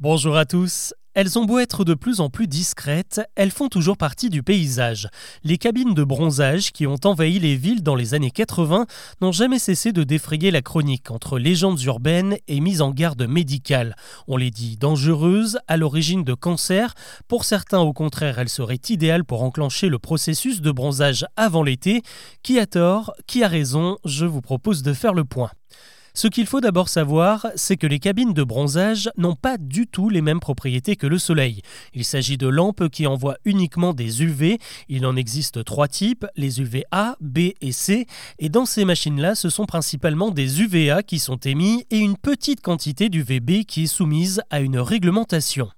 Bonjour à tous. Elles ont beau être de plus en plus discrètes, elles font toujours partie du paysage. Les cabines de bronzage qui ont envahi les villes dans les années 80 n'ont jamais cessé de défrayer la chronique entre légendes urbaines et mises en garde médicales. On les dit dangereuses, à l'origine de cancers. Pour certains, au contraire, elles seraient idéales pour enclencher le processus de bronzage avant l'été. Qui a tort Qui a raison Je vous propose de faire le point. Ce qu'il faut d'abord savoir, c'est que les cabines de bronzage n'ont pas du tout les mêmes propriétés que le Soleil. Il s'agit de lampes qui envoient uniquement des UV. Il en existe trois types, les UVA, B et C. Et dans ces machines-là, ce sont principalement des UVA qui sont émis et une petite quantité d'UVB qui est soumise à une réglementation.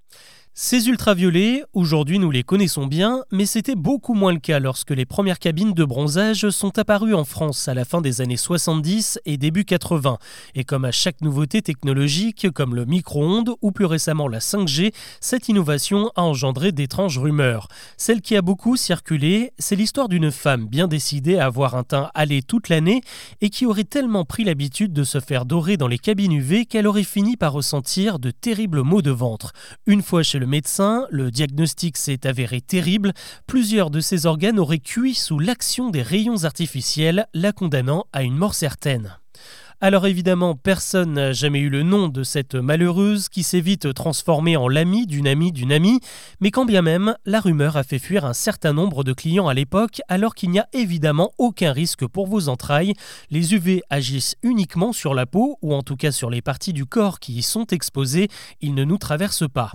Ces ultraviolets, aujourd'hui nous les connaissons bien, mais c'était beaucoup moins le cas lorsque les premières cabines de bronzage sont apparues en France à la fin des années 70 et début 80. Et comme à chaque nouveauté technologique, comme le micro-ondes ou plus récemment la 5G, cette innovation a engendré d'étranges rumeurs. Celle qui a beaucoup circulé, c'est l'histoire d'une femme bien décidée à avoir un teint allé toute l'année et qui aurait tellement pris l'habitude de se faire dorer dans les cabines UV qu'elle aurait fini par ressentir de terribles maux de ventre. Une fois chez le médecin, le diagnostic s'est avéré terrible. Plusieurs de ses organes auraient cuit sous l'action des rayons artificiels, la condamnant à une mort certaine. Alors évidemment, personne n'a jamais eu le nom de cette malheureuse qui s'est vite transformée en l'ami d'une amie d'une amie, mais quand bien même, la rumeur a fait fuir un certain nombre de clients à l'époque alors qu'il n'y a évidemment aucun risque pour vos entrailles. Les UV agissent uniquement sur la peau ou en tout cas sur les parties du corps qui y sont exposées, ils ne nous traversent pas.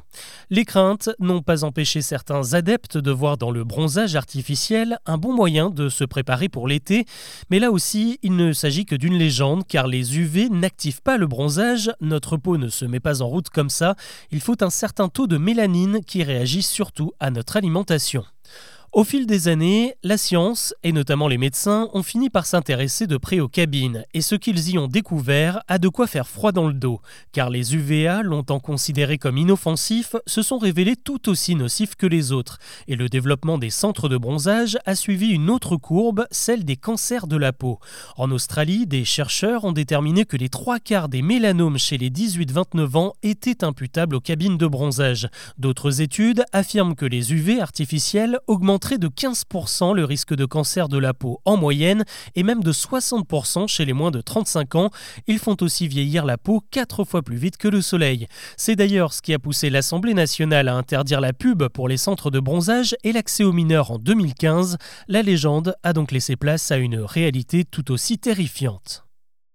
Les craintes n'ont pas empêché certains adeptes de voir dans le bronzage artificiel un bon moyen de se préparer pour l'été, mais là aussi, il ne s'agit que d'une légende car les UV n'activent pas le bronzage, notre peau ne se met pas en route comme ça, il faut un certain taux de mélanine qui réagit surtout à notre alimentation. Au fil des années, la science, et notamment les médecins, ont fini par s'intéresser de près aux cabines, et ce qu'ils y ont découvert a de quoi faire froid dans le dos, car les UVA, longtemps considérés comme inoffensifs, se sont révélés tout aussi nocifs que les autres, et le développement des centres de bronzage a suivi une autre courbe, celle des cancers de la peau. En Australie, des chercheurs ont déterminé que les trois quarts des mélanomes chez les 18-29 ans étaient imputables aux cabines de bronzage. D'autres études affirment que les UV artificiels augmentent de 15% le risque de cancer de la peau en moyenne et même de 60% chez les moins de 35 ans. Ils font aussi vieillir la peau 4 fois plus vite que le soleil. C'est d'ailleurs ce qui a poussé l'Assemblée nationale à interdire la pub pour les centres de bronzage et l'accès aux mineurs en 2015. La légende a donc laissé place à une réalité tout aussi terrifiante.